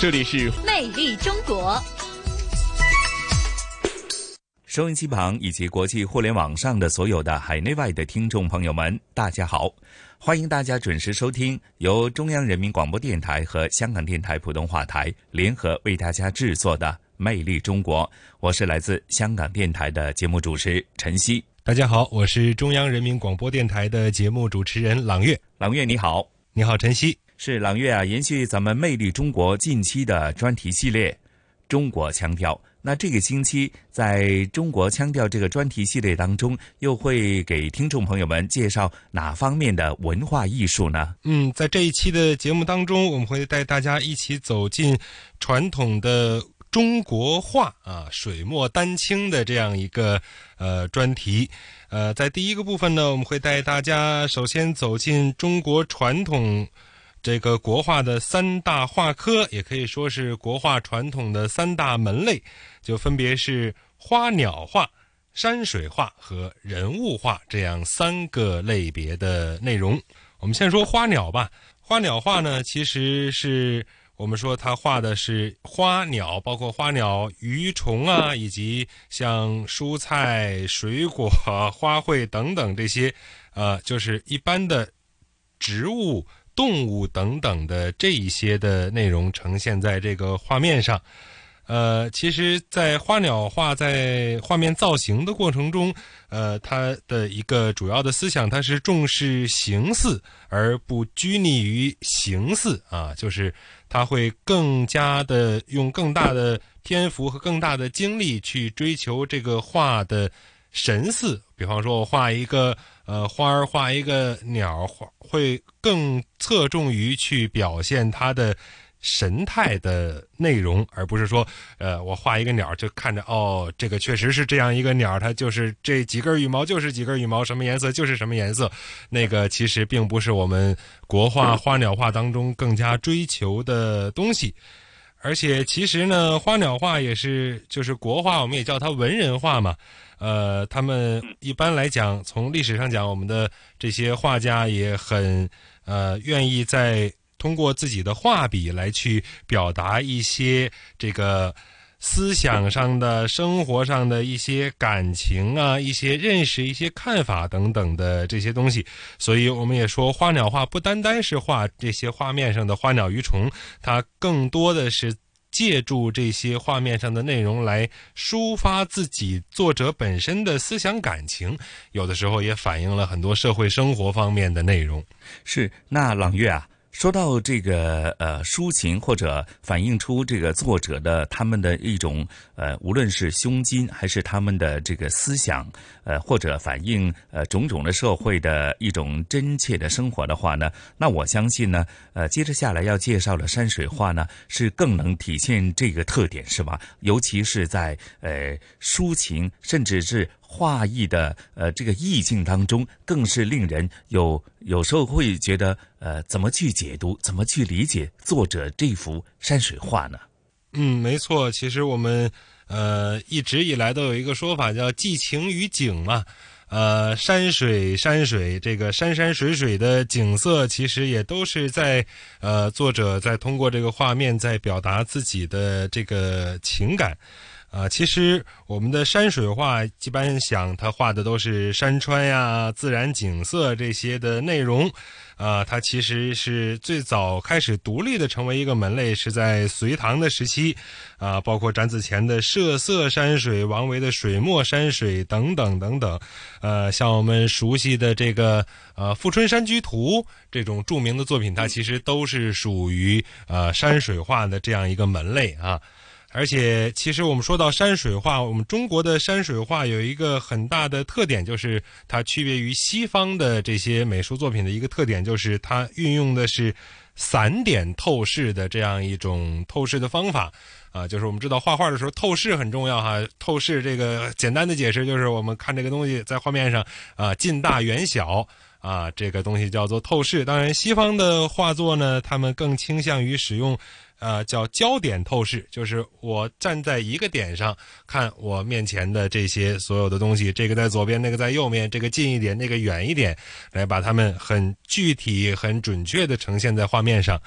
这里是魅力中国。收音机旁以及国际互联网上的所有的海内外的听众朋友们，大家好！欢迎大家准时收听由中央人民广播电台和香港电台普通话台联合为大家制作的《魅力中国》。我是来自香港电台的节目主持陈曦。大家好，我是中央人民广播电台的节目主持人朗月。朗月你好，你好陈曦。是朗月啊，延续咱们《魅力中国》近期的专题系列，中国腔调。那这个星期在中国腔调这个专题系列当中，又会给听众朋友们介绍哪方面的文化艺术呢？嗯，在这一期的节目当中，我们会带大家一起走进传统的中国画啊，水墨丹青的这样一个呃专题。呃，在第一个部分呢，我们会带大家首先走进中国传统。这个国画的三大画科，也可以说是国画传统的三大门类，就分别是花鸟画、山水画和人物画这样三个类别的内容。我们先说花鸟吧。花鸟画呢，其实是我们说它画的是花鸟，包括花鸟、鱼虫啊，以及像蔬菜、水果、花卉等等这些，呃，就是一般的植物。动物等等的这一些的内容呈现在这个画面上，呃，其实，在花鸟画在画面造型的过程中，呃，它的一个主要的思想，它是重视形似而不拘泥于形似啊，就是它会更加的用更大的篇幅和更大的精力去追求这个画的神似。比方说，我画一个呃花儿，画一个鸟，画会更侧重于去表现它的神态的内容，而不是说，呃，我画一个鸟就看着哦，这个确实是这样一个鸟，它就是这几根羽毛就是几根羽毛，什么颜色就是什么颜色。那个其实并不是我们国画花鸟画当中更加追求的东西。而且其实呢，花鸟画也是就是国画，我们也叫它文人画嘛。呃，他们一般来讲，从历史上讲，我们的这些画家也很呃愿意在通过自己的画笔来去表达一些这个思想上的、生活上的一些感情啊、一些认识、一些看法等等的这些东西。所以，我们也说，花鸟画不单单是画这些画面上的花鸟鱼虫，它更多的是。借助这些画面上的内容来抒发自己作者本身的思想感情，有的时候也反映了很多社会生活方面的内容。是那朗月啊。说到这个呃抒情或者反映出这个作者的他们的一种呃无论是胸襟还是他们的这个思想呃或者反映呃种种的社会的一种真切的生活的话呢，那我相信呢呃接着下来要介绍的山水画呢是更能体现这个特点是吧？尤其是在呃抒情甚至是。画意的呃这个意境当中，更是令人有有时候会觉得呃怎么去解读，怎么去理解作者这幅山水画呢？嗯，没错，其实我们呃一直以来都有一个说法叫寄情于景嘛，呃山水山水这个山山水水的景色，其实也都是在呃作者在通过这个画面在表达自己的这个情感。啊，其实我们的山水画，一般想他画的都是山川呀、自然景色这些的内容。啊，它其实是最早开始独立的成为一个门类，是在隋唐的时期。啊，包括展子虔的设色山水、王维的水墨山水等等等等。呃，像我们熟悉的这个呃《富春山居图》这种著名的作品，它其实都是属于呃山水画的这样一个门类啊。而且，其实我们说到山水画，我们中国的山水画有一个很大的特点，就是它区别于西方的这些美术作品的一个特点，就是它运用的是散点透视的这样一种透视的方法。啊，就是我们知道画画的时候透视很重要哈。透视这个简单的解释就是我们看这个东西在画面上啊，近大远小啊，这个东西叫做透视。当然，西方的画作呢，他们更倾向于使用。呃，叫焦点透视，就是我站在一个点上看我面前的这些所有的东西，这个在左边，那个在右面，这个近一点，那个远一点，来把它们很具体、很准确的呈现在画面上。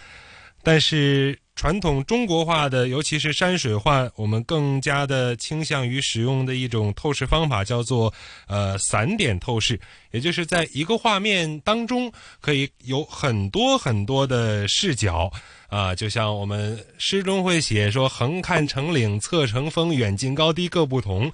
但是传统中国画的，尤其是山水画，我们更加的倾向于使用的一种透视方法，叫做呃散点透视，也就是在一个画面当中可以有很多很多的视角。啊，就像我们诗中会写说“横看成岭侧成峰，远近高低各不同”，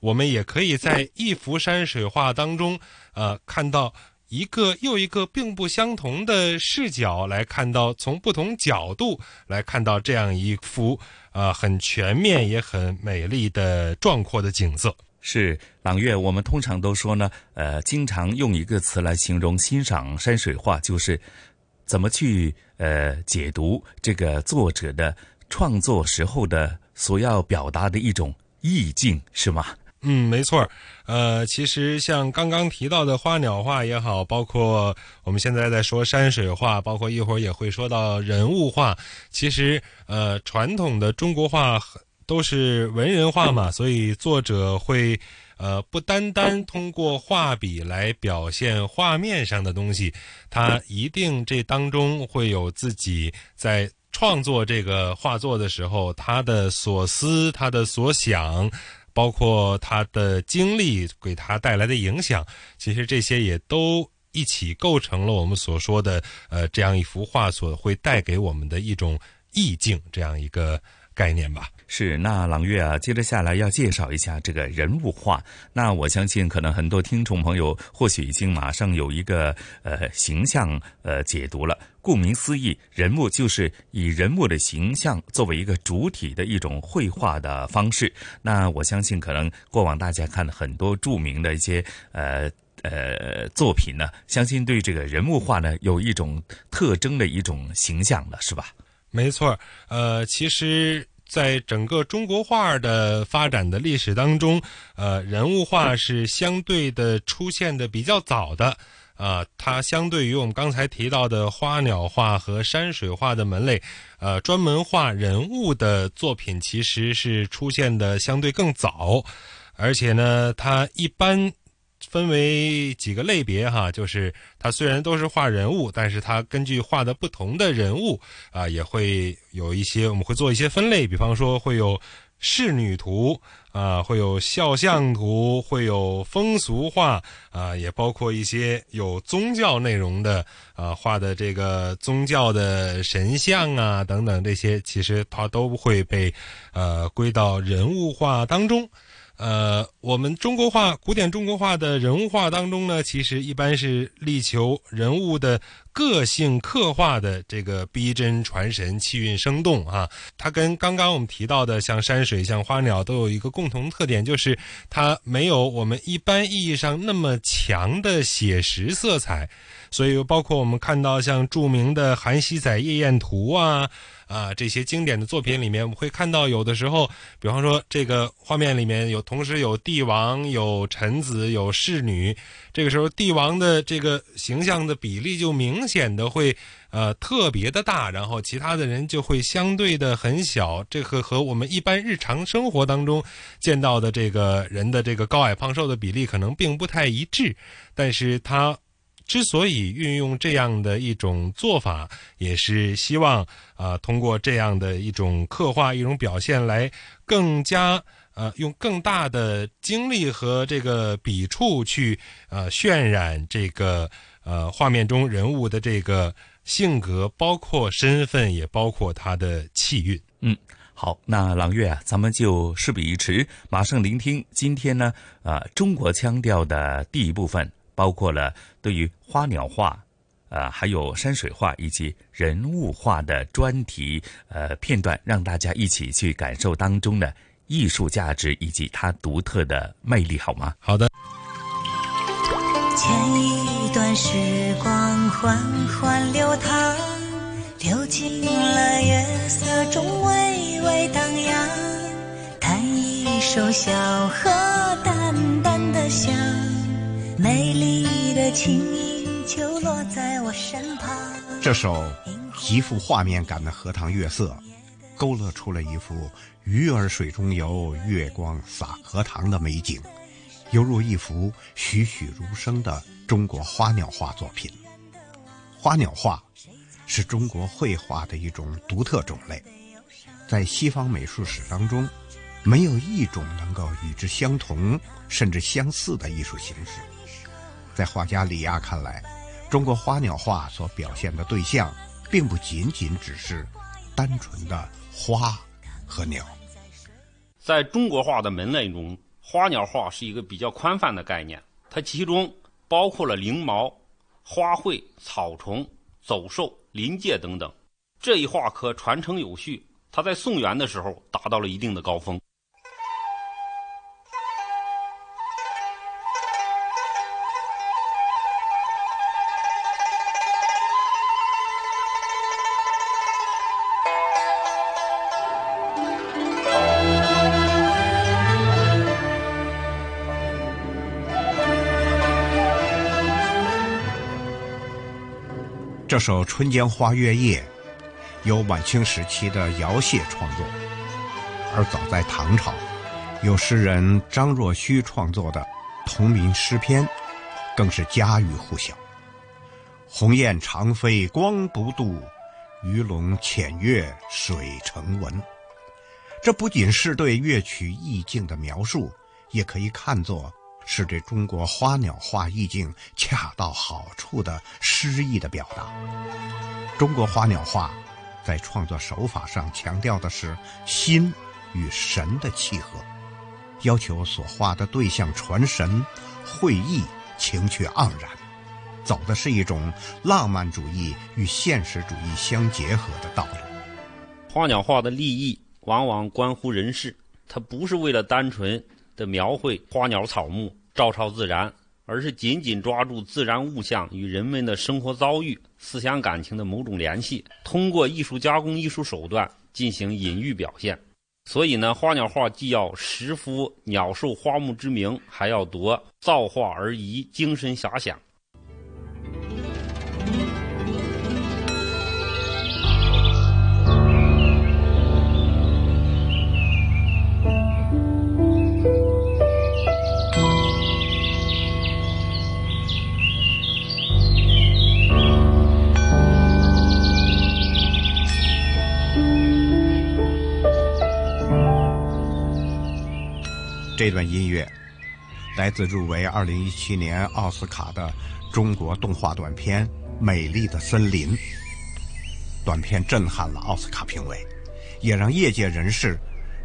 我们也可以在一幅山水画当中，呃，看到一个又一个并不相同的视角，来看到从不同角度来看到这样一幅啊很全面也很美丽的壮阔的景色。是朗月，我们通常都说呢，呃，经常用一个词来形容欣赏山水画，就是怎么去。呃，解读这个作者的创作时候的所要表达的一种意境，是吗？嗯，没错。呃，其实像刚刚提到的花鸟画也好，包括我们现在在说山水画，包括一会儿也会说到人物画。其实，呃，传统的中国画都是文人画嘛，所以作者会。呃，不单单通过画笔来表现画面上的东西，他一定这当中会有自己在创作这个画作的时候他的所思、他的所想，包括他的经历给他带来的影响。其实这些也都一起构成了我们所说的呃这样一幅画所会带给我们的一种意境这样一个概念吧。是，那朗月啊，接着下来要介绍一下这个人物画。那我相信，可能很多听众朋友或许已经马上有一个呃形象呃解读了。顾名思义，人物就是以人物的形象作为一个主体的一种绘画的方式。那我相信，可能过往大家看了很多著名的一些呃呃作品呢，相信对这个人物画呢有一种特征的一种形象了，是吧？没错，呃，其实。在整个中国画的发展的历史当中，呃，人物画是相对的出现的比较早的，啊，它相对于我们刚才提到的花鸟画和山水画的门类，呃，专门画人物的作品其实是出现的相对更早，而且呢，它一般。分为几个类别哈，就是它虽然都是画人物，但是它根据画的不同的人物啊，也会有一些我们会做一些分类，比方说会有仕女图啊，会有肖像图，会有风俗画啊，也包括一些有宗教内容的啊画的这个宗教的神像啊等等这些，其实它都会被呃归到人物画当中。呃，我们中国画古典中国画的人物画当中呢，其实一般是力求人物的个性刻画的这个逼真传神、气韵生动啊。它跟刚刚我们提到的像山水、像花鸟都有一个共同特点，就是它没有我们一般意义上那么强的写实色彩。所以，包括我们看到像著名的《韩熙载夜宴图》啊。啊，这些经典的作品里面，我们会看到有的时候，比方说这个画面里面有同时有帝王、有臣子、有侍女，这个时候帝王的这个形象的比例就明显的会呃特别的大，然后其他的人就会相对的很小，这个和我们一般日常生活当中见到的这个人的这个高矮胖瘦的比例可能并不太一致，但是它。之所以运用这样的一种做法，也是希望啊，通过这样的一种刻画、一种表现，来更加呃，用更大的精力和这个笔触去呃渲染这个呃画面中人物的这个性格，包括身份，也包括他的气韵。嗯，好，那朗月啊，咱们就事不宜迟，马上聆听今天呢啊中国腔调的第一部分。包括了对于花鸟画，呃，还有山水画以及人物画的专题呃片段，让大家一起去感受当中的艺术价值以及它独特的魅力，好吗？好的。前一段时光缓缓流淌，流进了月色中微微荡漾，弹一首小河淡淡的香，美丽的琴音就落在我身旁。这首极富画面感的《荷塘月色》，勾勒出了一幅鱼儿水中游，月光洒荷塘的美景。犹如一幅栩栩如生的中国花鸟画作品。花鸟画是中国绘画的一种独特种类，在西方美术史当中，没有一种能够与之相同甚至相似的艺术形式。在画家李亚看来，中国花鸟画所表现的对象，并不仅仅只是单纯的花和鸟。在中国画的门类中，花鸟画是一个比较宽泛的概念，它其中包括了翎毛、花卉、草虫、走兽、林界等等。这一画科传承有序，它在宋元的时候达到了一定的高峰。这首《春江花月夜》由晚清时期的姚燮创作，而早在唐朝，有诗人张若虚创作的同名诗篇，更是家喻户晓。鸿雁长飞光不度，鱼龙潜跃水成文。这不仅是对乐曲意境的描述，也可以看作。是对中国花鸟画意境恰到好处的诗意的表达。中国花鸟画在创作手法上强调的是心与神的契合，要求所画的对象传神、会意、情趣盎然，走的是一种浪漫主义与现实主义相结合的道路。花鸟画的立意往往关乎人事，它不是为了单纯。的描绘花鸟草木照抄自然，而是紧紧抓住自然物象与人们的生活遭遇、思想感情的某种联系，通过艺术加工、艺术手段进行隐喻表现。所以呢，花鸟画既要实敷鸟兽花木之名，还要夺造化而宜精神遐想。这段音乐来自入围二零一七年奥斯卡的中国动画短片《美丽的森林》。短片震撼了奥斯卡评委，也让业界人士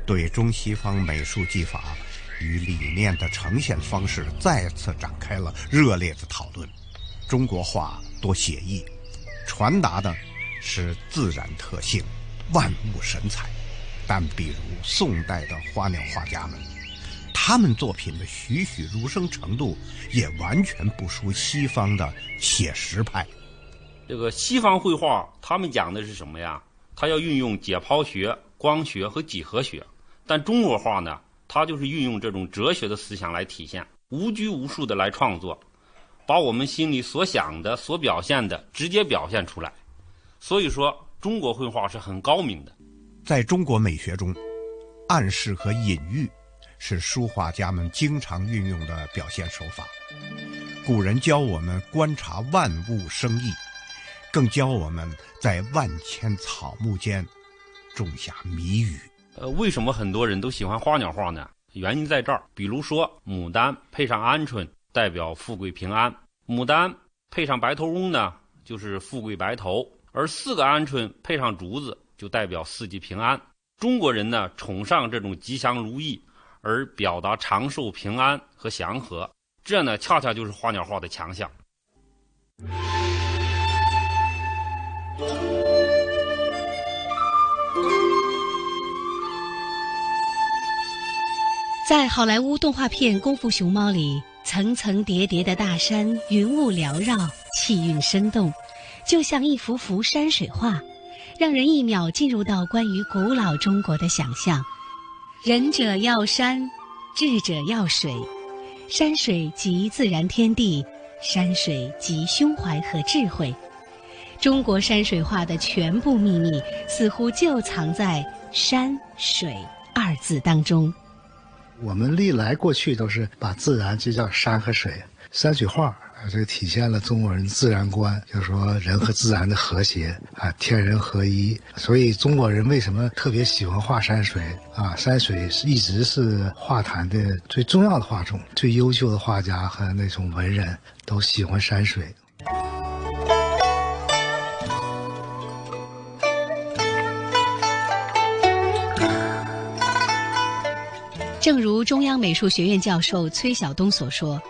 对中西方美术技法与理念的呈现方式再次展开了热烈的讨论。中国画多写意，传达的是自然特性、万物神采，但比如宋代的花鸟画家们。他们作品的栩栩如生程度也完全不输西方的写实派。这个西方绘画，他们讲的是什么呀？他要运用解剖学、光学和几何学。但中国画呢，它就是运用这种哲学的思想来体现，无拘无束的来创作，把我们心里所想的、所表现的直接表现出来。所以说，中国绘画是很高明的。在中国美学中，暗示和隐喻。是书画家们经常运用的表现手法。古人教我们观察万物生意，更教我们在万千草木间种下谜语。呃，为什么很多人都喜欢花鸟画呢？原因在这儿。比如说，牡丹配上鹌鹑，代表富贵平安；牡丹配上白头翁呢，就是富贵白头；而四个鹌鹑配上竹子，就代表四季平安。中国人呢，崇尚这种吉祥如意。而表达长寿、平安和祥和，这呢，恰恰就是花鸟画的强项。在好莱坞动画片《功夫熊猫》里，层层叠叠的大山，云雾缭绕，气韵生动，就像一幅幅山水画，让人一秒进入到关于古老中国的想象。仁者要山，智者要水，山水即自然天地，山水即胸怀和智慧。中国山水画的全部秘密，似乎就藏在“山水”二字当中。我们历来过去都是把自然就叫山和水，山水画啊这体现了中国人自然观，就是说人和自然的和谐啊，天人合一。所以中国人为什么特别喜欢画山水啊？山水是一直是画坛的最重要的画种，最优秀的画家和那种文人都喜欢山水。正如中央美术学院教授崔晓东所说，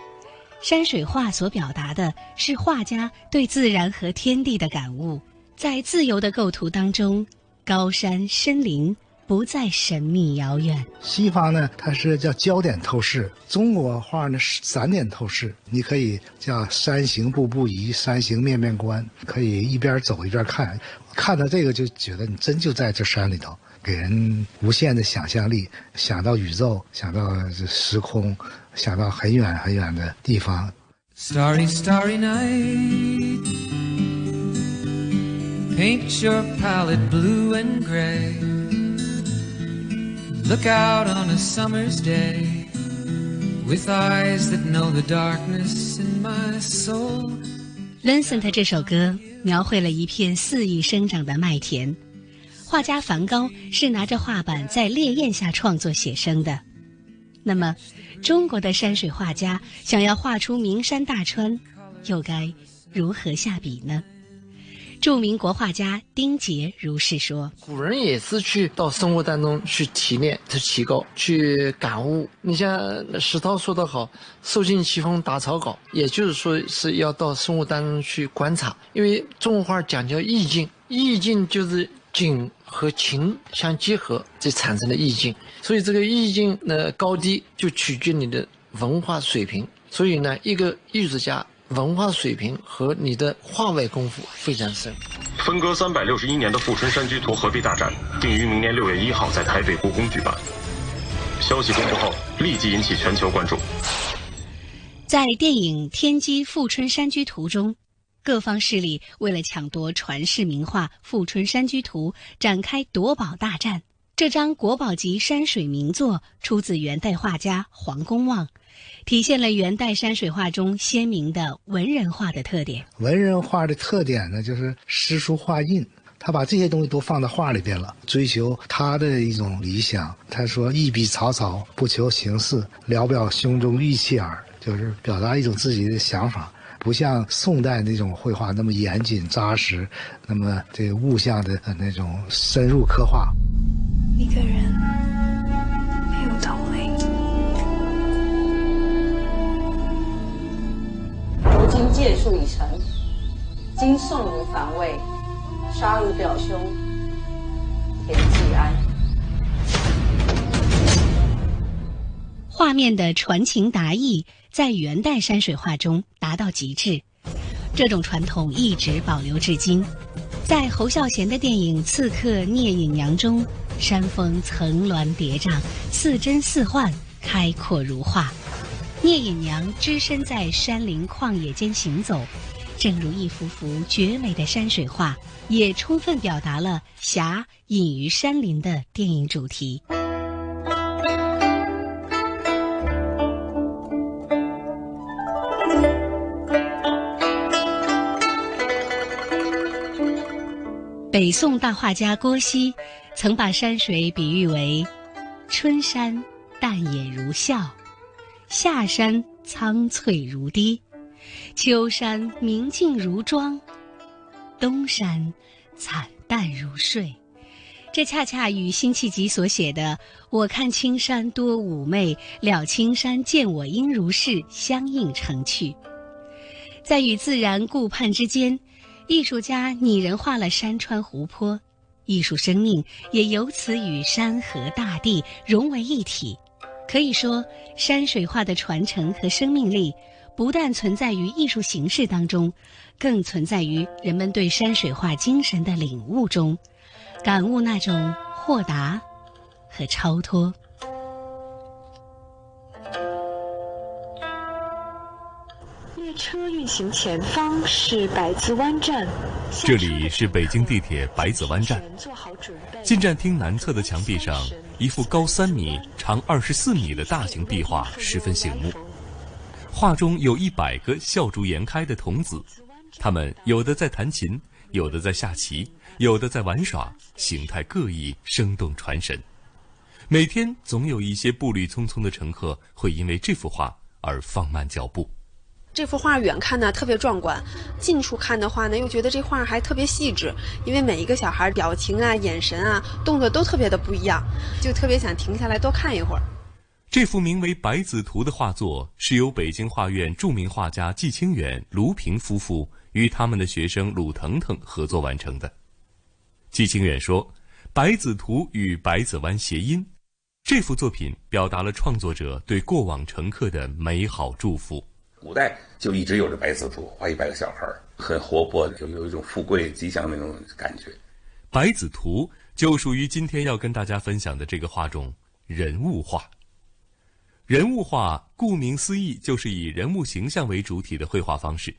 山水画所表达的是画家对自然和天地的感悟，在自由的构图当中，高山森林不再神秘遥远。西方呢，它是叫焦点透视；中国画呢是散点透视。你可以叫山行步步移，山行面面观，可以一边走一边看，看到这个就觉得你真就在这山里头。给人无限的想象力，想到宇宙，想到时空，想到很远很远的地方。Starry, starry night, paint your palette blue and gray. Look out on a summer's day with eyes that know the darkness in my soul. Vincent 这首歌描绘了一片肆意生长的麦田。画家梵高是拿着画板在烈焰下创作写生的。那么，中国的山水画家想要画出名山大川，又该如何下笔呢？著名国画家丁杰如是说：“古人也是去到生活当中去提炼、去提高、去感悟。你像石涛说得好，‘受尽奇风打草稿’，也就是说是要到生活当中去观察。因为中国画讲究意境，意境就是景。”和情相结合，这产生的意境，所以这个意境的高低就取决你的文化水平。所以呢，一个艺术家文化水平和你的画外功夫非常深。分割三百六十一年的富春山居图合璧大展定于明年六月一号在台北故宫举办。消息公布后，立即引起全球关注。在电影《天机富春山居图》中。各方势力为了抢夺传世名画《富春山居图》，展开夺宝大战。这张国宝级山水名作出自元代画家黄公望，体现了元代山水画中鲜明的文人画的特点。文人画的特点呢，就是诗书画印，他把这些东西都放到画里边了，追求他的一种理想。他说：“一笔草草，不求形似，聊表胸中意气耳。”就是表达一种自己的想法。不像宋代那种绘画那么严谨扎实，那么这物象的那种深入刻画。一个人没有同类。如今借术已成，今送你反位，杀汝表兄田季安。画面的传情达意。在元代山水画中达到极致，这种传统一直保留至今。在侯孝贤的电影《刺客聂隐娘》中，山峰层峦叠嶂，似真似幻，开阔如画。聂隐娘只身在山林旷野间行走，正如一幅幅绝美的山水画，也充分表达了侠隐于山林的电影主题。北宋大画家郭熙曾把山水比喻为：春山淡眼如笑，夏山苍翠如滴，秋山明净如妆，冬山惨淡如睡。这恰恰与辛弃疾所写的“我看青山多妩媚，了青山见我应如是”相映成趣。在与自然顾盼之间。艺术家拟人化了山川湖泊，艺术生命也由此与山河大地融为一体。可以说，山水画的传承和生命力，不但存在于艺术形式当中，更存在于人们对山水画精神的领悟中，感悟那种豁达和超脱。车运行前方是百子湾站，这里是北京地铁百子湾站。进站厅南侧的墙壁上，一幅高三米、长二十四米的大型壁画十分醒目。画中有一百个笑逐颜开的童子，他们有的在弹琴，有的在下棋，有的在玩耍，形态各异，生动传神。每天总有一些步履匆匆的乘客会因为这幅画而放慢脚步。这幅画远看呢特别壮观，近处看的话呢又觉得这画还特别细致，因为每一个小孩表情啊、眼神啊、动作都特别的不一样，就特别想停下来多看一会儿。这幅名为《百子图》的画作是由北京画院著名画家季清远、卢平夫妇与他们的学生鲁腾腾合作完成的。季清远说：“《百子图》与百子湾谐音，这幅作品表达了创作者对过往乘客的美好祝福。”古代就一直有着白子图，画一百个小孩很活泼，就有一种富贵吉祥那种感觉。白子图就属于今天要跟大家分享的这个画中人物画。人物画顾名思义就是以人物形象为主体的绘画方式。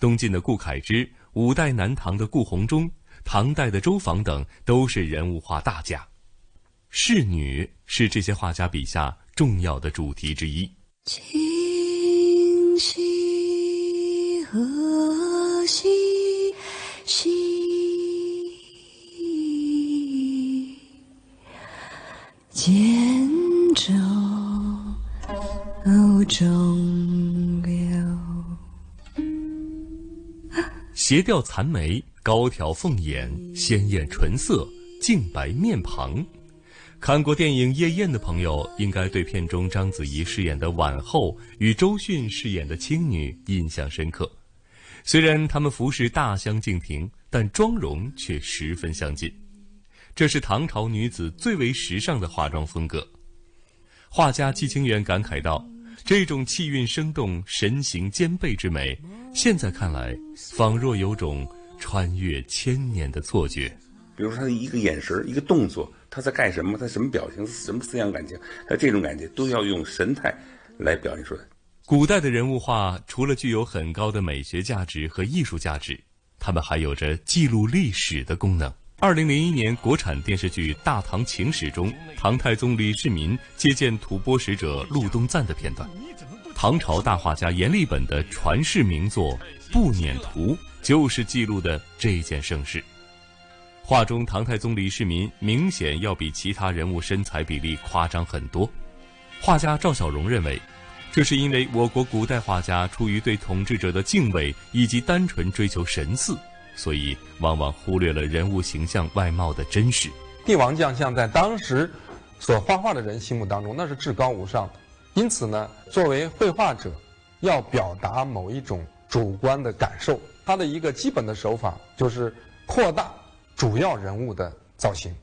东晋的顾恺之、五代南唐的顾闳中、唐代的周昉等都是人物画大家。仕女是这些画家笔下重要的主题之一。西河西西剑舟中流。斜吊残眉，高挑凤眼，鲜艳唇色，净白面庞。看过电影《夜宴》的朋友，应该对片中章子怡饰演的婉后与周迅饰演的青女印象深刻。虽然她们服饰大相径庭，但妆容却十分相近。这是唐朝女子最为时尚的化妆风格。画家季清源感慨道：“这种气韵生动、神形兼备之美，现在看来，仿若有种穿越千年的错觉。比如说，他的一个眼神、一个动作。”他在干什么？他什么表情？什么思想感情？他这种感觉都要用神态来表现出来。古代的人物画除了具有很高的美学价值和艺术价值，他们还有着记录历史的功能。二零零一年国产电视剧《大唐情史》中，唐太宗李世民接见吐蕃使者陆东赞的片段，唐朝大画家阎立本的传世名作《步辇图》就是记录的这件盛事。画中唐太宗李世民明显要比其他人物身材比例夸张很多，画家赵小荣认为，这是因为我国古代画家出于对统治者的敬畏以及单纯追求神似，所以往往忽略了人物形象外貌的真实。帝王将相在当时所画画的人心目当中那是至高无上的，因此呢，作为绘画者，要表达某一种主观的感受，他的一个基本的手法就是扩大。主要人物的造型。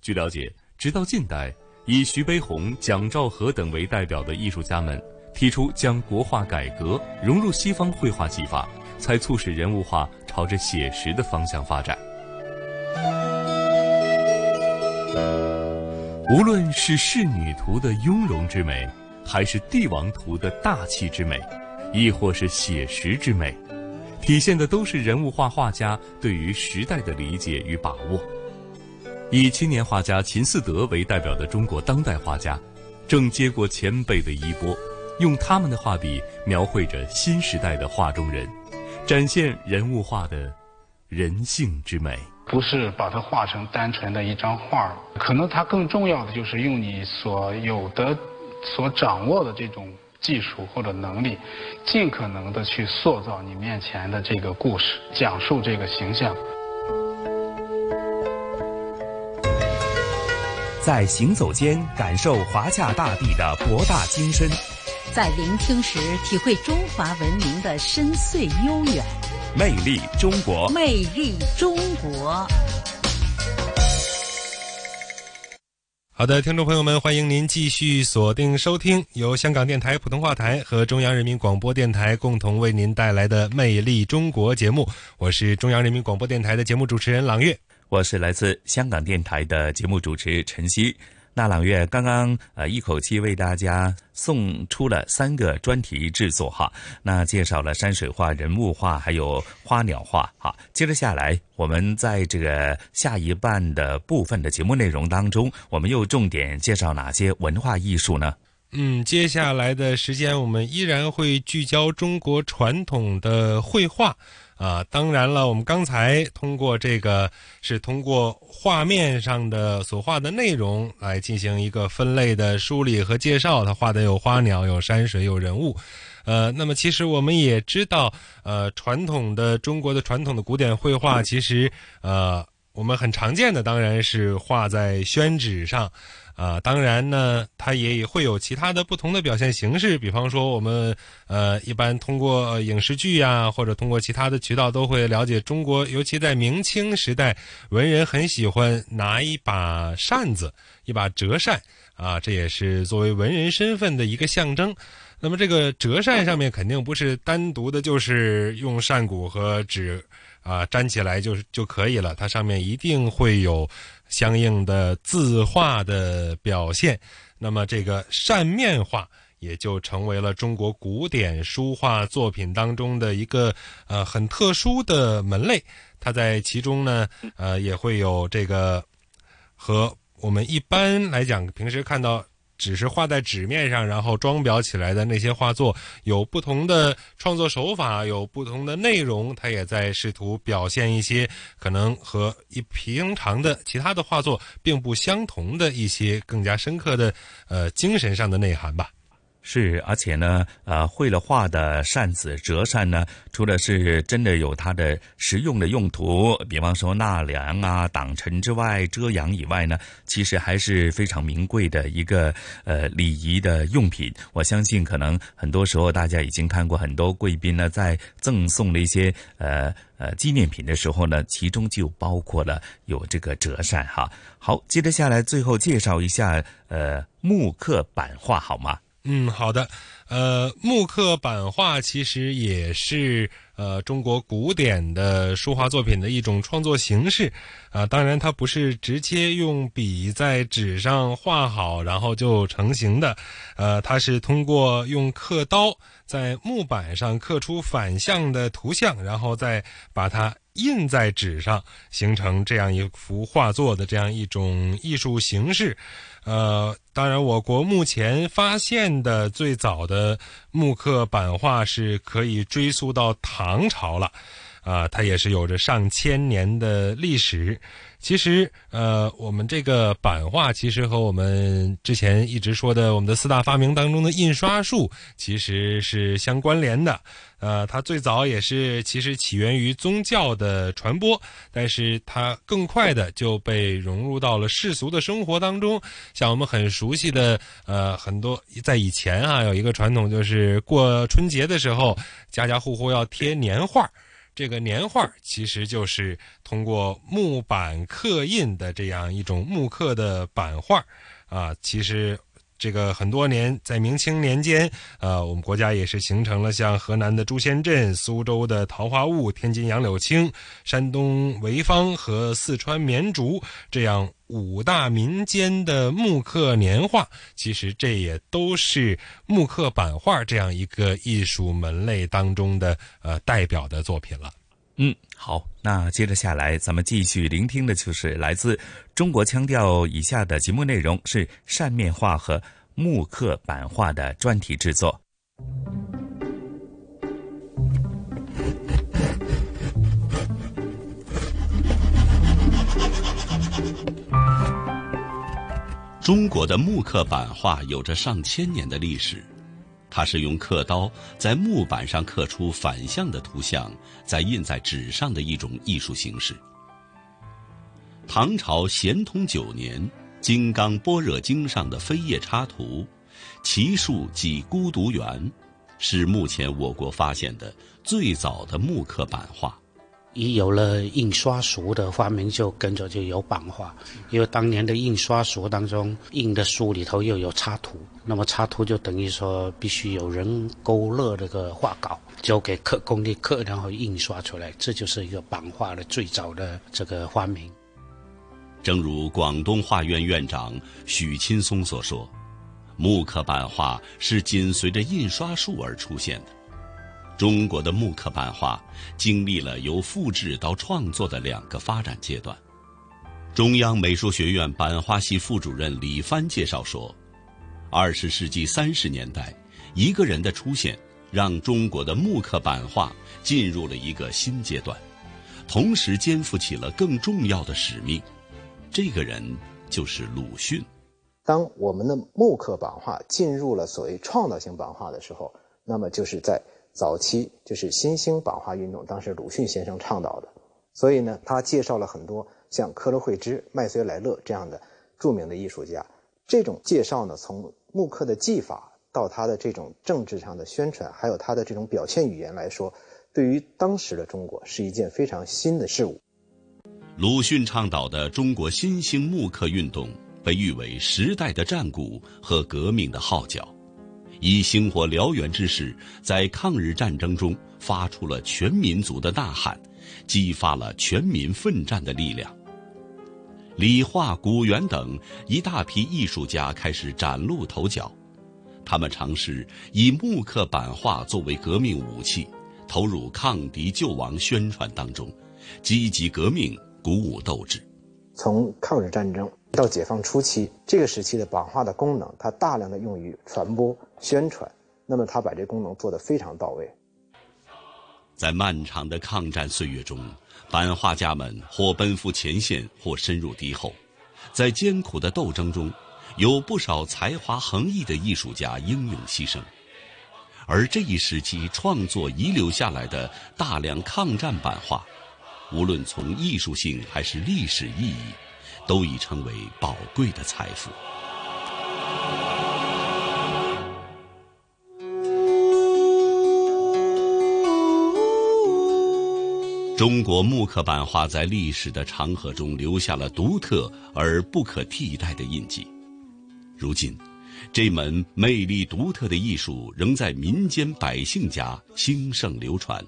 据了解，直到近代，以徐悲鸿、蒋兆和等为代表的艺术家们提出将国画改革融入西方绘画技法，才促使人物画朝着写实的方向发展。无论是仕女图的雍容之美，还是帝王图的大气之美，亦或是写实之美。体现的都是人物画画家对于时代的理解与把握。以青年画家秦四德为代表的中国当代画家，正接过前辈的衣钵，用他们的画笔描绘着新时代的画中人，展现人物画的人性之美。不是把它画成单纯的一张画，可能它更重要的就是用你所有的、所掌握的这种。技术或者能力，尽可能的去塑造你面前的这个故事，讲述这个形象。在行走间感受华夏大地的博大精深，在聆听时体会中华文明的深邃悠远。魅力中国，魅力中国。好的，听众朋友们，欢迎您继续锁定收听由香港电台普通话台和中央人民广播电台共同为您带来的《魅力中国》节目。我是中央人民广播电台的节目主持人朗月，我是来自香港电台的节目主持陈曦。那朗月刚刚呃一口气为大家送出了三个专题制作哈，那介绍了山水画、人物画还有花鸟画哈。接着下来，我们在这个下一半的部分的节目内容当中，我们又重点介绍哪些文化艺术呢？嗯，接下来的时间我们依然会聚焦中国传统的绘画。啊，当然了，我们刚才通过这个是通过画面上的所画的内容来进行一个分类的梳理和介绍。他画的有花鸟，有山水，有人物。呃，那么其实我们也知道，呃，传统的中国的传统的古典绘画，其实呃，我们很常见的当然是画在宣纸上。啊，当然呢，它也会有其他的不同的表现形式。比方说，我们呃一般通过影视剧呀，或者通过其他的渠道，都会了解中国，尤其在明清时代，文人很喜欢拿一把扇子，一把折扇啊，这也是作为文人身份的一个象征。那么，这个折扇上面肯定不是单独的，就是用扇骨和纸啊粘起来就是就可以了，它上面一定会有。相应的字画的表现，那么这个扇面画也就成为了中国古典书画作品当中的一个呃很特殊的门类。它在其中呢，呃，也会有这个和我们一般来讲平时看到。只是画在纸面上，然后装裱起来的那些画作，有不同的创作手法，有不同的内容，他也在试图表现一些可能和一平常的其他的画作并不相同的一些更加深刻的呃精神上的内涵吧。是，而且呢，呃，会了画的扇子、折扇呢，除了是真的有它的实用的用途，比方说纳凉啊、挡尘之外、遮阳以外呢，其实还是非常名贵的一个呃礼仪的用品。我相信，可能很多时候大家已经看过很多贵宾呢，在赠送的一些呃呃纪念品的时候呢，其中就包括了有这个折扇哈。好，接着下来最后介绍一下呃木刻版画好吗？嗯，好的。呃，木刻版画其实也是呃中国古典的书画作品的一种创作形式啊。当然，它不是直接用笔在纸上画好然后就成型的。呃，它是通过用刻刀在木板上刻出反向的图像，然后再把它印在纸上，形成这样一幅画作的这样一种艺术形式。呃，当然，我国目前发现的最早的木刻版画是可以追溯到唐朝了，啊，它也是有着上千年的历史。其实，呃，我们这个版画其实和我们之前一直说的我们的四大发明当中的印刷术其实是相关联的。呃，它最早也是其实起源于宗教的传播，但是它更快的就被融入到了世俗的生活当中。像我们很熟悉的，呃，很多在以前啊，有一个传统就是过春节的时候，家家户户要贴年画。这个年画其实就是通过木板刻印的这样一种木刻的版画，啊，其实这个很多年在明清年间，呃，我们国家也是形成了像河南的朱仙镇、苏州的桃花坞、天津杨柳青、山东潍坊和四川绵竹这样。五大民间的木刻年画，其实这也都是木刻版画这样一个艺术门类当中的呃代表的作品了。嗯，好，那接着下来，咱们继续聆听的就是来自中国腔调以下的节目内容，是扇面画和木刻版画的专题制作。中国的木刻版画有着上千年的历史，它是用刻刀在木板上刻出反向的图像，再印在纸上的一种艺术形式。唐朝咸通九年，《金刚般若经》上的飞页插图，奇树即孤独园，是目前我国发现的最早的木刻版画。一有了印刷术的发明，就跟着就有版画。因为当年的印刷术当中，印的书里头又有插图，那么插图就等于说必须有人勾勒这个画稿，交给刻工的刻，然后印刷出来，这就是一个版画的最早的这个发明。正如广东画院院长许钦松所说，木刻版画是紧随着印刷术而出现的。中国的木刻版画经历了由复制到创作的两个发展阶段。中央美术学院版画系副主任李帆介绍说，二十世纪三十年代，一个人的出现让中国的木刻版画进入了一个新阶段，同时肩负起了更重要的使命。这个人就是鲁迅。当我们的木刻版画进入了所谓创造性版画的时候，那么就是在。早期就是新兴版画运动，当时鲁迅先生倡导的，所以呢，他介绍了很多像科罗惠芝、麦绥莱勒这样的著名的艺术家。这种介绍呢，从木刻的技法到他的这种政治上的宣传，还有他的这种表现语言来说，对于当时的中国是一件非常新的事物。鲁迅倡导的中国新兴木刻运动，被誉为时代的战鼓和革命的号角。以星火燎原之势，在抗日战争中发出了全民族的呐喊，激发了全民奋战的力量。李化、古元等一大批艺术家开始崭露头角，他们尝试以木刻版画作为革命武器，投入抗敌救亡宣传当中，积极革命，鼓舞斗志。从抗日战争。到解放初期，这个时期的版画的功能，它大量的用于传播宣传，那么它把这功能做得非常到位。在漫长的抗战岁月中，版画家们或奔赴前线，或深入敌后，在艰苦的斗争中，有不少才华横溢的艺术家英勇牺牲。而这一时期创作遗留下来的大量抗战版画，无论从艺术性还是历史意义。都已成为宝贵的财富。中国木刻版画在历史的长河中留下了独特而不可替代的印记。如今，这门魅力独特的艺术仍在民间百姓家兴盛流传，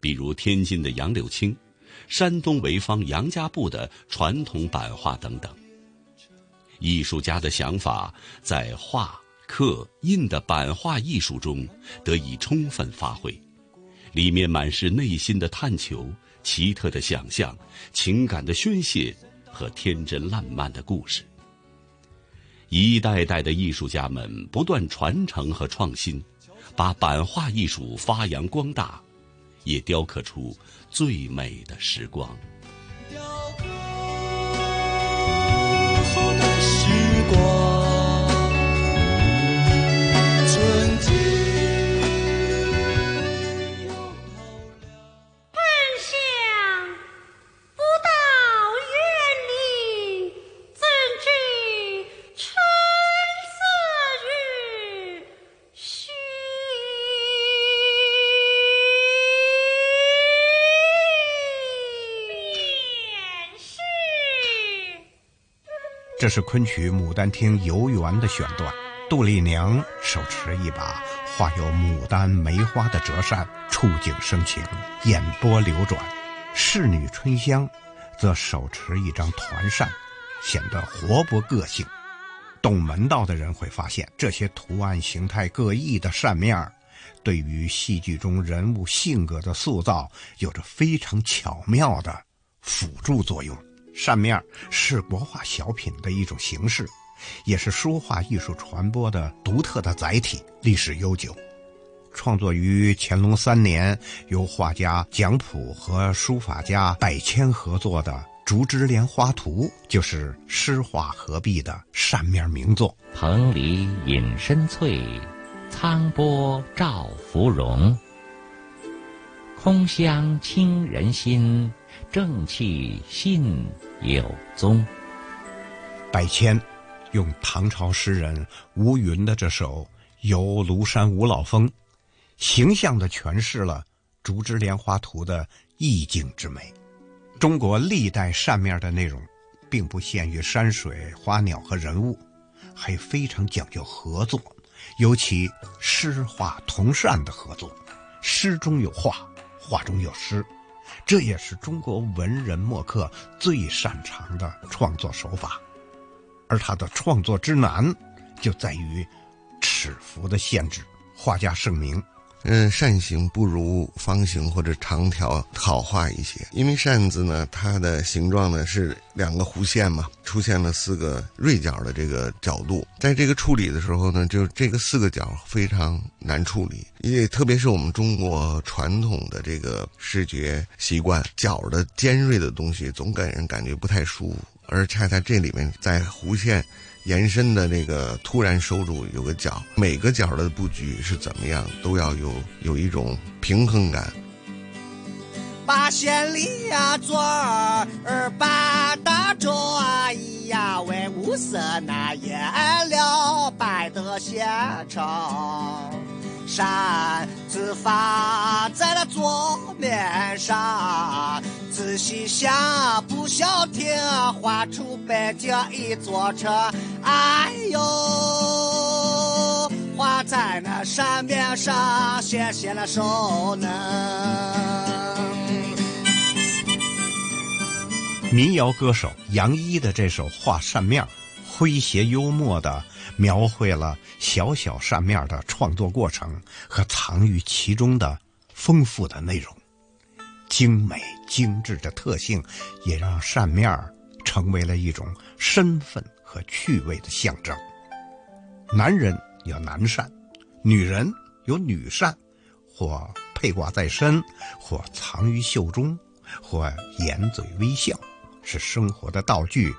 比如天津的杨柳青。山东潍坊杨家埠的传统版画等等，艺术家的想法在画、刻、印的版画艺术中得以充分发挥，里面满是内心的探求、奇特的想象、情感的宣泄和天真烂漫的故事。一代代的艺术家们不断传承和创新，把版画艺术发扬光大。也雕刻出最美的时光。这是昆曲《牡丹亭·游园》的选段。杜丽娘手持一把画有牡丹、梅花的折扇，触景生情，眼波流转；侍女春香则手持一张团扇，显得活泼个性。懂门道的人会发现，这些图案形态各异的扇面，对于戏剧中人物性格的塑造有着非常巧妙的辅助作用。扇面是国画小品的一种形式，也是书画艺术传播的独特的载体，历史悠久。创作于乾隆三年，由画家蒋溥和书法家百谦合作的《竹枝莲花图》，就是诗画合璧的扇面名作。蓬篱隐深翠，苍波照芙蓉。空香倾人心。正气信有宗。百谦用唐朝诗人吴云的这首《游庐山五老峰》，形象地诠释了竹枝莲花图的意境之美。中国历代扇面的内容，并不限于山水、花鸟和人物，还非常讲究合作，尤其诗画同扇的合作，诗中有画，画中有诗，这也是中国文人墨客最擅长的创作手法。而他的创作之难，就在于尺幅的限制。画家盛名。嗯，扇形不如方形或者长条好画一些，因为扇子呢，它的形状呢是两个弧线嘛，出现了四个锐角的这个角度，在这个处理的时候呢，就这个四个角非常难处理，因为特别是我们中国传统的这个视觉习惯，角的尖锐的东西总给人感觉不太舒服，而恰恰这里面在弧线。延伸的那个突然收住有个角，每个角的布局是怎么样，都要有有一种平衡感。八仙里呀，左儿八大洲啊，咿呀为五色那颜料摆得现成。扇子放在了桌面上，仔细想不消停，画出北京一座城。哎呦，画在那扇面上，显现了手呢。民谣歌手杨一的这首《画扇面》，诙谐幽默的。描绘了小小扇面的创作过程和藏于其中的丰富的内容，精美精致的特性也让扇面儿成为了一种身份和趣味的象征。男人有男扇，女人有女扇，或佩挂在身，或藏于袖中，或掩嘴微笑，是生活的道具，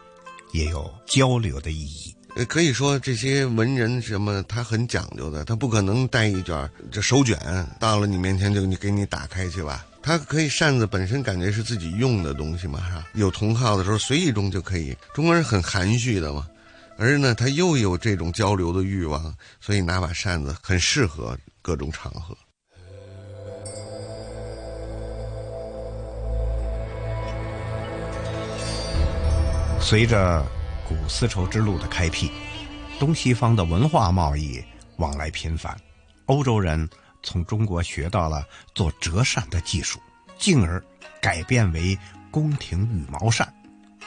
也有交流的意义。呃，可以说这些文人什么，他很讲究的，他不可能带一卷这手卷到了你面前就你给你打开去吧。他可以扇子本身感觉是自己用的东西嘛，是吧？有同号的时候随意中就可以。中国人很含蓄的嘛，而呢他又有这种交流的欲望，所以拿把扇子很适合各种场合。随着。古丝绸之路的开辟，东西方的文化贸易往来频繁，欧洲人从中国学到了做折扇的技术，进而改变为宫廷羽毛扇，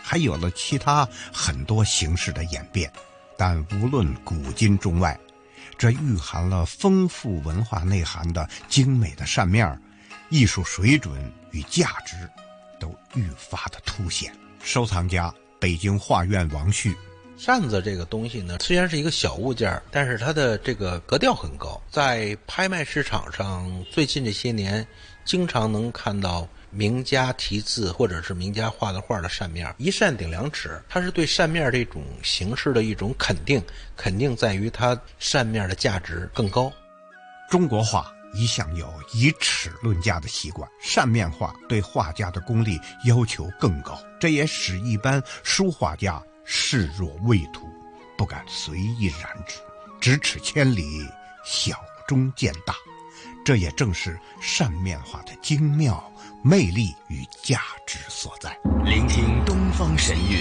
还有了其他很多形式的演变。但无论古今中外，这蕴含了丰富文化内涵的精美的扇面，艺术水准与价值都愈发的凸显。收藏家。北京画院王旭，扇子这个东西呢，虽然是一个小物件但是它的这个格调很高。在拍卖市场上，最近这些年，经常能看到名家题字或者是名家画的画的扇面，一扇顶两尺。它是对扇面这种形式的一种肯定，肯定在于它扇面的价值更高。中国画。一向有以尺论价的习惯，扇面画对画家的功力要求更高，这也使一般书画家视若未图，不敢随意染指，咫尺千里，小中见大。这也正是扇面画的精妙、魅力与价值所在。聆听东方神韵。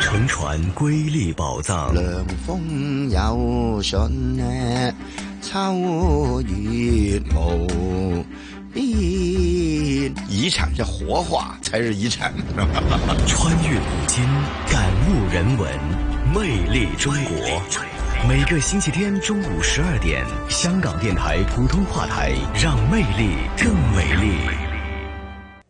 乘船瑰丽宝藏。凉风有信，秋月无边。遗产是活化才是遗产。穿越古今，感悟人文，魅力中国。每个星期天中午十二点，香港电台普通话台，让魅力更美丽。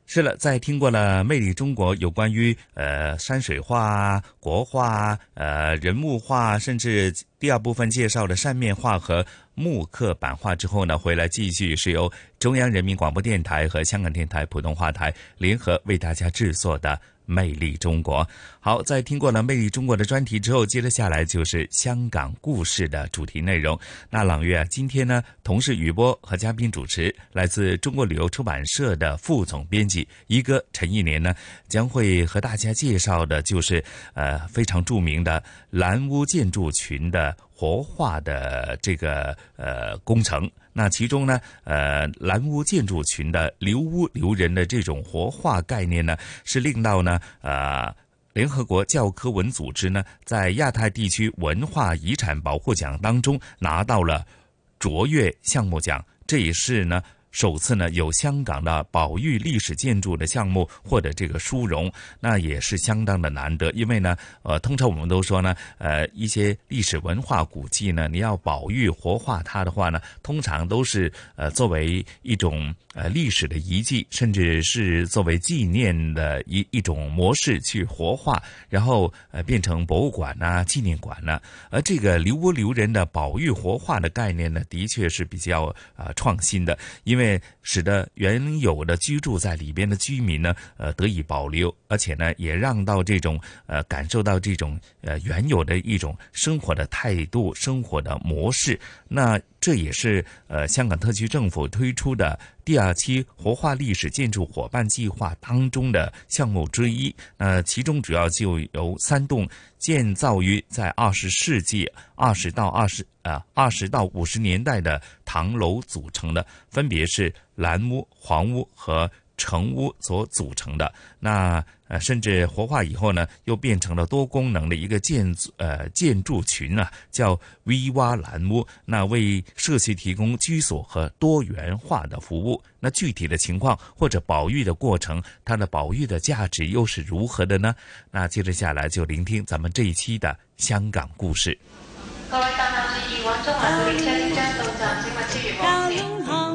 是了，在听过了《魅力中国》有关于呃山水画、国画、呃人物画，甚至第二部分介绍的扇面画和木刻版画之后呢，回来继续是由中央人民广播电台和香港电台普通话台联合为大家制作的。魅力中国，好，在听过了魅力中国的专题之后，接着下来就是香港故事的主题内容。那朗月啊，今天呢，同事雨波和嘉宾主持，来自中国旅游出版社的副总编辑一哥陈一年呢，将会和大家介绍的，就是呃非常著名的蓝屋建筑群的活化的这个呃工程。那其中呢，呃，蓝屋建筑群的留屋留人的这种活化概念呢，是令到呢，呃，联合国教科文组织呢，在亚太地区文化遗产保护奖当中拿到了卓越项目奖，这也是呢。首次呢，有香港的保育历史建筑的项目获得这个殊荣，那也是相当的难得。因为呢，呃，通常我们都说呢，呃，一些历史文化古迹呢，你要保育活化它的话呢，通常都是呃作为一种呃历史的遗迹，甚至是作为纪念的一一种模式去活化，然后呃变成博物馆呐、纪念馆呐。而这个留屋留人的保育活化的概念呢，的确是比较呃创新的，因为。使得原有的居住在里边的居民呢，呃，得以保留，而且呢，也让到这种呃，感受到这种呃原有的一种生活的态度、生活的模式。那这也是呃香港特区政府推出的第二期活化历史建筑伙伴计划当中的项目之一。呃其中主要就由三栋建造于在二十世纪二十到二十呃二十到五十年代的唐楼组成的，分别是蓝屋、黄屋和。成屋所组成的，那呃，甚至活化以后呢，又变成了多功能的一个建筑呃建筑群啊，叫 V 洼蓝屋，那为社区提供居所和多元化的服务。那具体的情况或者保育的过程，它的保育的价值又是如何的呢？那接着下来就聆听咱们这一期的香港故事。各位搭客注意，往中环列车即将到站，请勿超越黄线。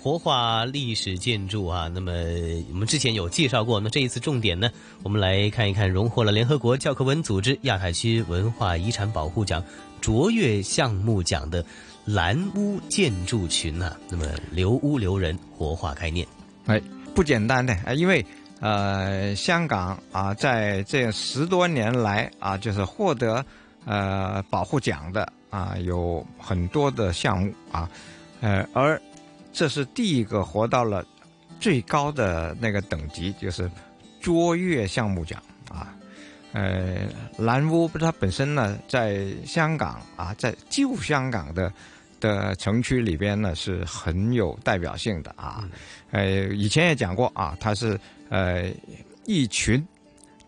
活化历史建筑啊，那么我们之前有介绍过，那这一次重点呢，我们来看一看荣获了联合国教科文组织亚太区文化遗产保护奖卓越项目奖的蓝屋建筑群呐，那么留屋留人活化概念，哎，不简单的啊，因为呃，香港啊，在这十多年来啊，就是获得呃保护奖的啊，有很多的项目啊，呃，而这是第一个活到了最高的那个等级，就是卓越项目奖啊。呃，蓝屋不它本身呢，在香港啊，在旧香港的的城区里边呢，是很有代表性的啊。呃，以前也讲过啊，它是呃一群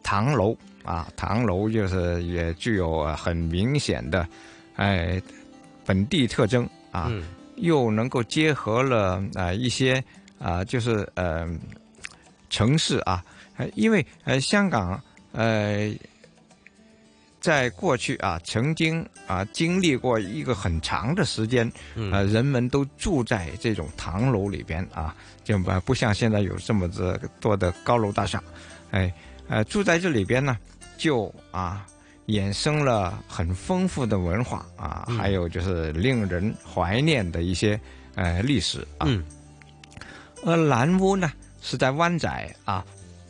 唐楼啊，唐楼就是也具有很明显的哎本地特征啊。又能够结合了啊一些啊就是呃城市啊，因为呃香港呃在过去啊曾经啊经历过一个很长的时间啊人们都住在这种唐楼里边啊，就不不像现在有这么多的高楼大厦，哎呃住在这里边呢就啊。衍生了很丰富的文化啊，还有就是令人怀念的一些呃历史啊。而南屋呢是在湾仔啊，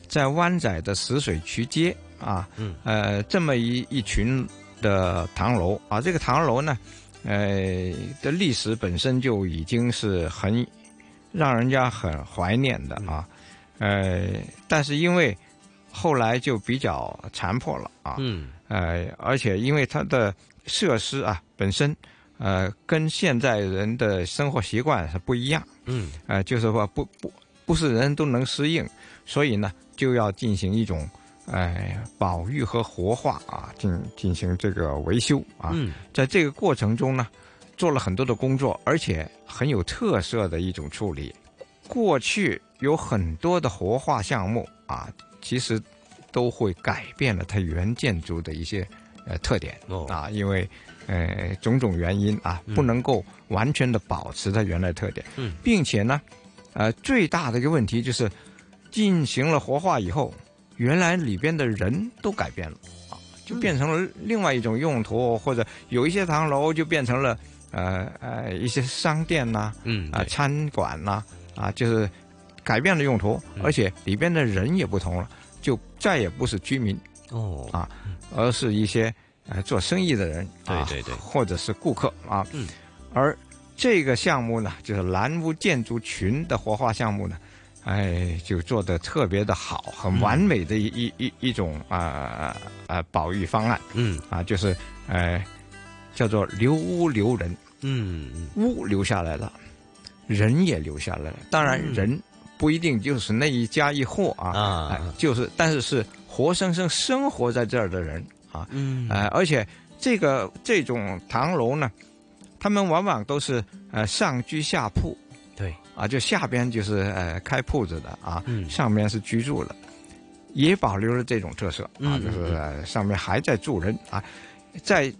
在湾仔的石水渠街啊，呃这么一一群的唐楼啊，这个唐楼呢，呃的历史本身就已经是很让人家很怀念的啊，呃，但是因为后来就比较残破了啊。呃，而且因为它的设施啊本身，呃，跟现在人的生活习惯是不一样，嗯，呃，就是说不不不是人人都能适应，所以呢就要进行一种，哎，保育和活化啊，进进行这个维修啊，在这个过程中呢，做了很多的工作，而且很有特色的一种处理。过去有很多的活化项目啊，其实。都会改变了它原建筑的一些呃特点啊，因为呃种种原因啊，不能够完全的保持它原来特点，并且呢，呃最大的一个问题就是进行了活化以后，原来里边的人都改变了啊，就变成了另外一种用途，或者有一些唐楼就变成了呃呃一些商店呐，嗯啊餐馆呐啊就是。改变了用途，嗯。而且里边的人也不同了，就再也不是居民哦啊，而是一些呃做生意的人啊，对对对或者是顾客啊。嗯，而这个项目呢，就是蓝屋建筑群的活化项目呢，哎，就做的特别的好，很完美的一、一一一种啊啊、保育方案。嗯啊，就是呃叫做留屋留人。嗯，屋留下来了，人也留下来了。当然，嗯人不一定就是那一家一户啊，啊。哎就是但是是活生生生活在这儿的人啊，嗯。呃，而且这个这种唐楼呢，他们往往都是呃上居下铺，对。啊，就下边就是呃开铺子的啊，嗯。上面是居住的，也保留了这种特色啊，嗯就是、呃、上面还在住人啊，在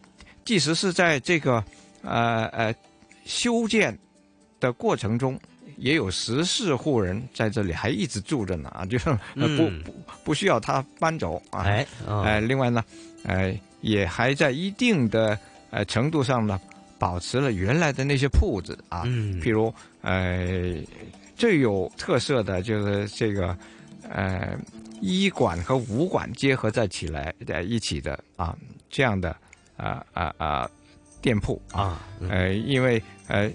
即使是在这个呃呃修建的过程中。也有十四户人在这里还一直住着呢啊，就是、呃不嗯不不需要他搬走啊。哎哦。呃，另外呢，呃，也还在一定的呃程度上呢，保持了原来的那些铺子啊，嗯。譬如呃最有特色的就是这个呃医馆和武馆结合在起来在一起的啊这样的啊啊啊店铺啊，呃，因为呃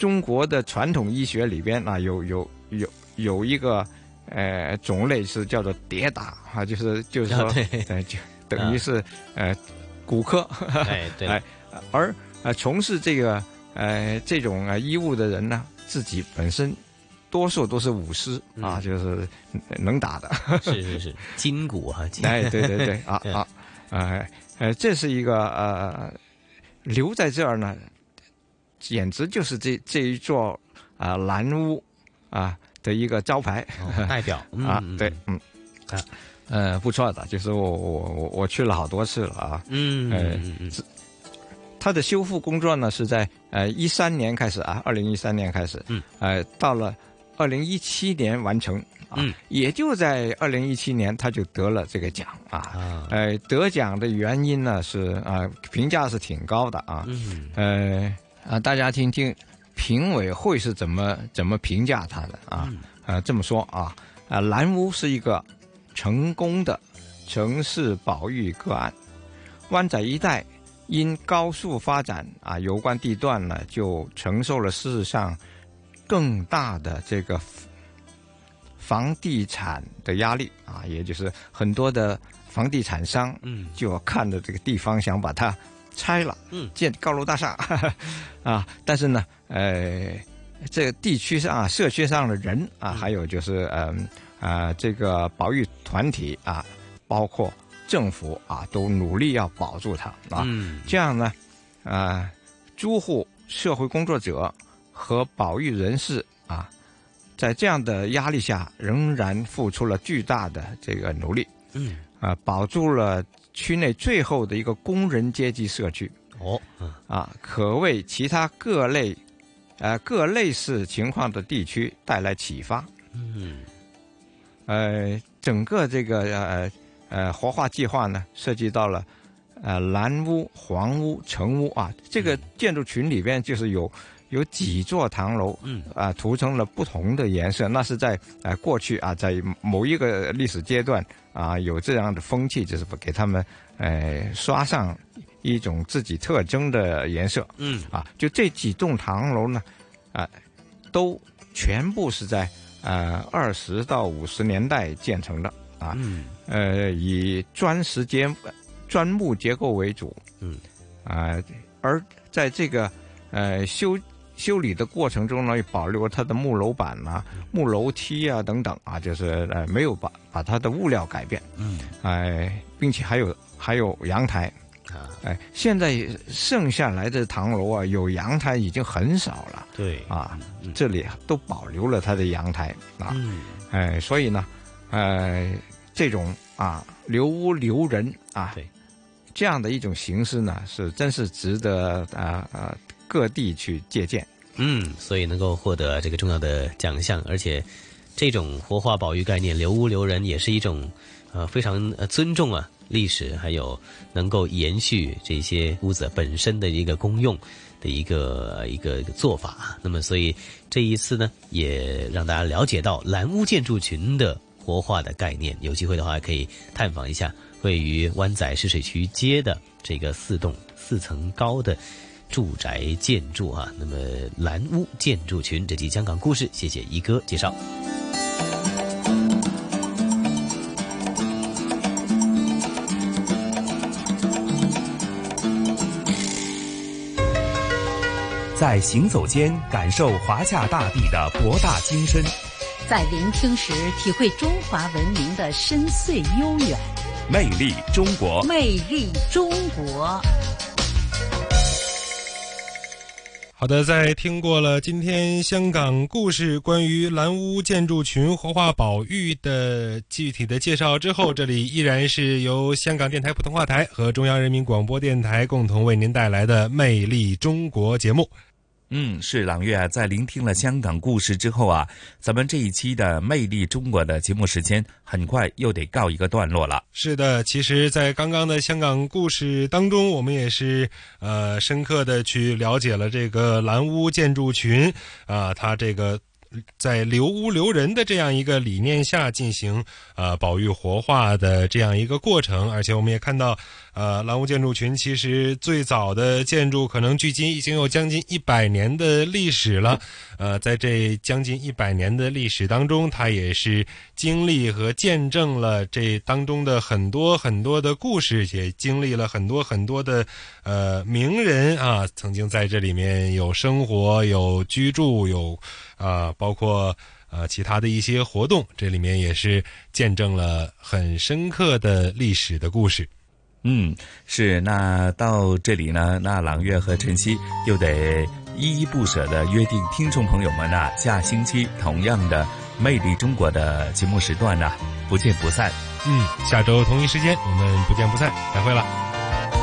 中国的传统医学里边啊有有有有一个呃种类是叫做跌打啊，就是就是说 就等于是呃骨科，哎而呃从事这个呃这种呃医务的人呢，自己本身多数都是武师啊，就是能打的，是是是，筋骨啊，筋哎，对对对，啊啊，呃呃，这是一个呃留在这儿呢，简直就是这这一座啊、蓝屋啊的一个招牌、代表 啊嗯，对，嗯。啊，呃，不错的，就是我我我我去了好多次了啊，嗯呃嗯嗯。这它的修复工作呢是在呃一三年开始啊，二零一三年开始，嗯，呃，到了二零一七年完成。啊，嗯，也就在二零一七年，他就得了这个奖啊。啊，呃，得奖的原因呢是啊、评价是挺高的啊。嗯，呃啊，大家听听评委会是怎么怎么评价他的啊？嗯呃，这么说啊，啊，蓝屋是一个成功的城市保育个案，湾仔一带因高速发展啊，有关地段呢就承受了事实上更大的这个房地产的压力啊，也就是很多的房地产商嗯就看着这个地方想把它拆了，嗯，建高楼大厦。啊，但是呢，呃，这个地区上啊，社区上的人啊，还有就是嗯啊、这个保育团体啊，包括政府啊，都努力要保住它啊。嗯。这样呢，啊、租户、社会工作者和保育人士啊，在这样的压力下，仍然付出了巨大的这个努力。嗯。啊，保住了区内最后的一个工人阶级社区。哦，嗯啊，可为其他各类，呃各类似情况的地区带来启发。嗯呃，整个这个呃呃活化计划呢，涉及到了呃蓝屋、黄屋、橙屋啊，这个建筑群里边就是有有几座唐楼，嗯啊，涂成了不同的颜色。那是在呃过去啊，在某一个历史阶段啊，有这样的风气，就是给他们呃刷上一种自己特征的颜色。嗯啊，就这几栋唐楼呢，啊，都全部是在呃二十到五十年代建成的啊，嗯呃，以砖石结砖木结构为主，嗯啊，而在这个呃修修理的过程中呢，也保留了它的木楼板啊、木楼梯啊等等啊，就是呃没有把把它的物料改变，嗯，哎、并且还有还有阳台。啊，哎，现在剩下来的唐楼啊，有阳台已经很少了。对。啊，这里都保留了它的阳台。啊。嗯。哎，所以呢，呃，这种啊留屋留人啊，对，这样的一种形式呢，是真是值得啊啊各地去借鉴。嗯，所以能够获得这个重要的奖项，而且这种活化保育概念，留屋留人也是一种呃非常呃尊重啊历史，还有能够延续这些屋子本身的一个功用。的一个一个一个做法。那么，所以这一次呢，也让大家了解到蓝屋建筑群的活化的概念。有机会的话，可以探访一下位于湾仔市水区街的这个四栋四层高的住宅建筑啊。那么，蓝屋建筑群这集香港故事，谢谢一哥介绍。在行走间感受华夏大地的博大精深，在聆听时体会中华文明的深邃悠远。魅力中国，魅力中国。好的，在听过了今天香港故事关于蓝屋建筑群活化保育的具体的介绍之后，这里依然是由香港电台普通话台和中央人民广播电台共同为您带来的《魅力中国》节目。嗯，是朗月啊，在聆听了香港故事之后啊，咱们这一期的《魅力中国》的节目时间很快又得告一个段落了。是的，其实，在刚刚的香港故事当中，我们也是呃深刻的去了解了这个蓝屋建筑群啊，它这个。在留屋留人的这样一个理念下进行呃保育活化的这样一个过程，而且我们也看到，呃，蓝屋建筑群其实最早的建筑可能距今已经有将近一百年的历史了。呃，在这将近一百年的历史当中，它也是经历和见证了这当中的很多很多的故事，也经历了很多很多的呃名人啊，曾经在这里面有生活、有居住、有。啊，包括呃其他的一些活动，这里面也是见证了很深刻的历史的故事。嗯，是。那到这里呢，那朗月和晨曦又得依依不舍的约定听众朋友们呐，下星期同样的《魅力中国》的节目时段呢，不见不散。嗯，下周同一时间我们不见不散，再会了。